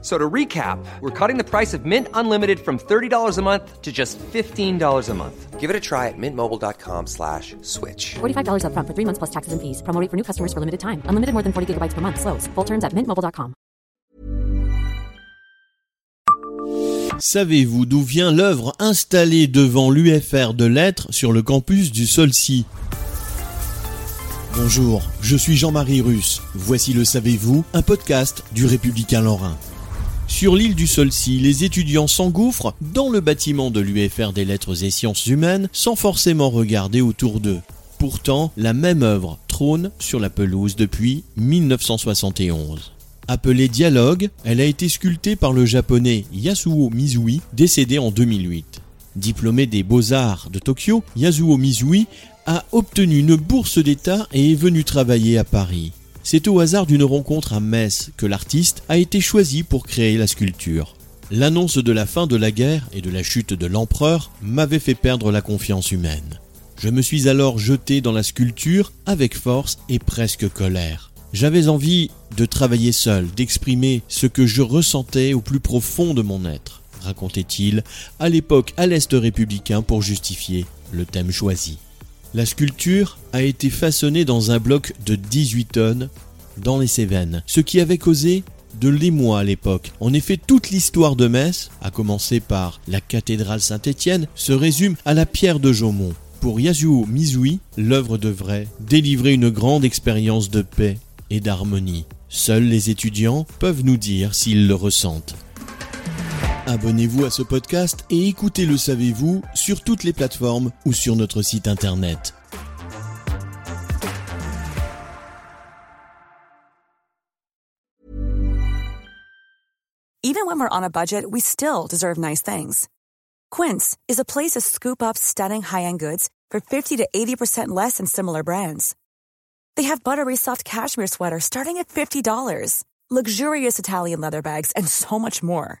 So to recap, we're cutting the price of Mint Unlimited from $30 a month to just $15 a month. Give it a try at mintmobile.com slash switch. $45 upfront for three months plus taxes and fees. Promo rate for new customers for limited time. Unlimited more than 40 gigabytes per month. Slows. Full terms at mintmobile.com. Savez-vous d'où vient l'œuvre installée devant l'UFR de lettres sur le campus du Solcy Bonjour, je suis Jean-Marie Russe. Voici le Savez-vous, un podcast du Républicain Lorrain. Sur l'île du Solcy, les étudiants s'engouffrent dans le bâtiment de l'UFR des lettres et sciences humaines sans forcément regarder autour d'eux. Pourtant, la même œuvre trône sur la pelouse depuis 1971. Appelée Dialogue, elle a été sculptée par le japonais Yasuo Mizui, décédé en 2008. Diplômé des beaux-arts de Tokyo, Yasuo Mizui a obtenu une bourse d'État et est venu travailler à Paris. C'est au hasard d'une rencontre à Metz que l'artiste a été choisi pour créer la sculpture. L'annonce de la fin de la guerre et de la chute de l'empereur m'avait fait perdre la confiance humaine. Je me suis alors jeté dans la sculpture avec force et presque colère. J'avais envie de travailler seul, d'exprimer ce que je ressentais au plus profond de mon être, racontait-il à l'époque à l'Est républicain pour justifier le thème choisi. La sculpture a été façonnée dans un bloc de 18 tonnes dans les Cévennes, ce qui avait causé de l'émoi à l'époque. En effet, toute l'histoire de Metz, à commencer par la cathédrale Saint-Étienne, se résume à la pierre de Jaumont. Pour Yasuo Mizui, l'œuvre devrait délivrer une grande expérience de paix et d'harmonie. Seuls les étudiants peuvent nous dire s'ils le ressentent. Abonnez-vous à ce podcast et écoutez Le Savez-vous sur toutes les plateformes ou sur notre site internet. Even when we're on a budget, we still deserve nice things. Quince is a place to scoop up stunning high-end goods for 50 to 80% less than similar brands. They have buttery soft cashmere sweaters starting at $50, luxurious Italian leather bags, and so much more.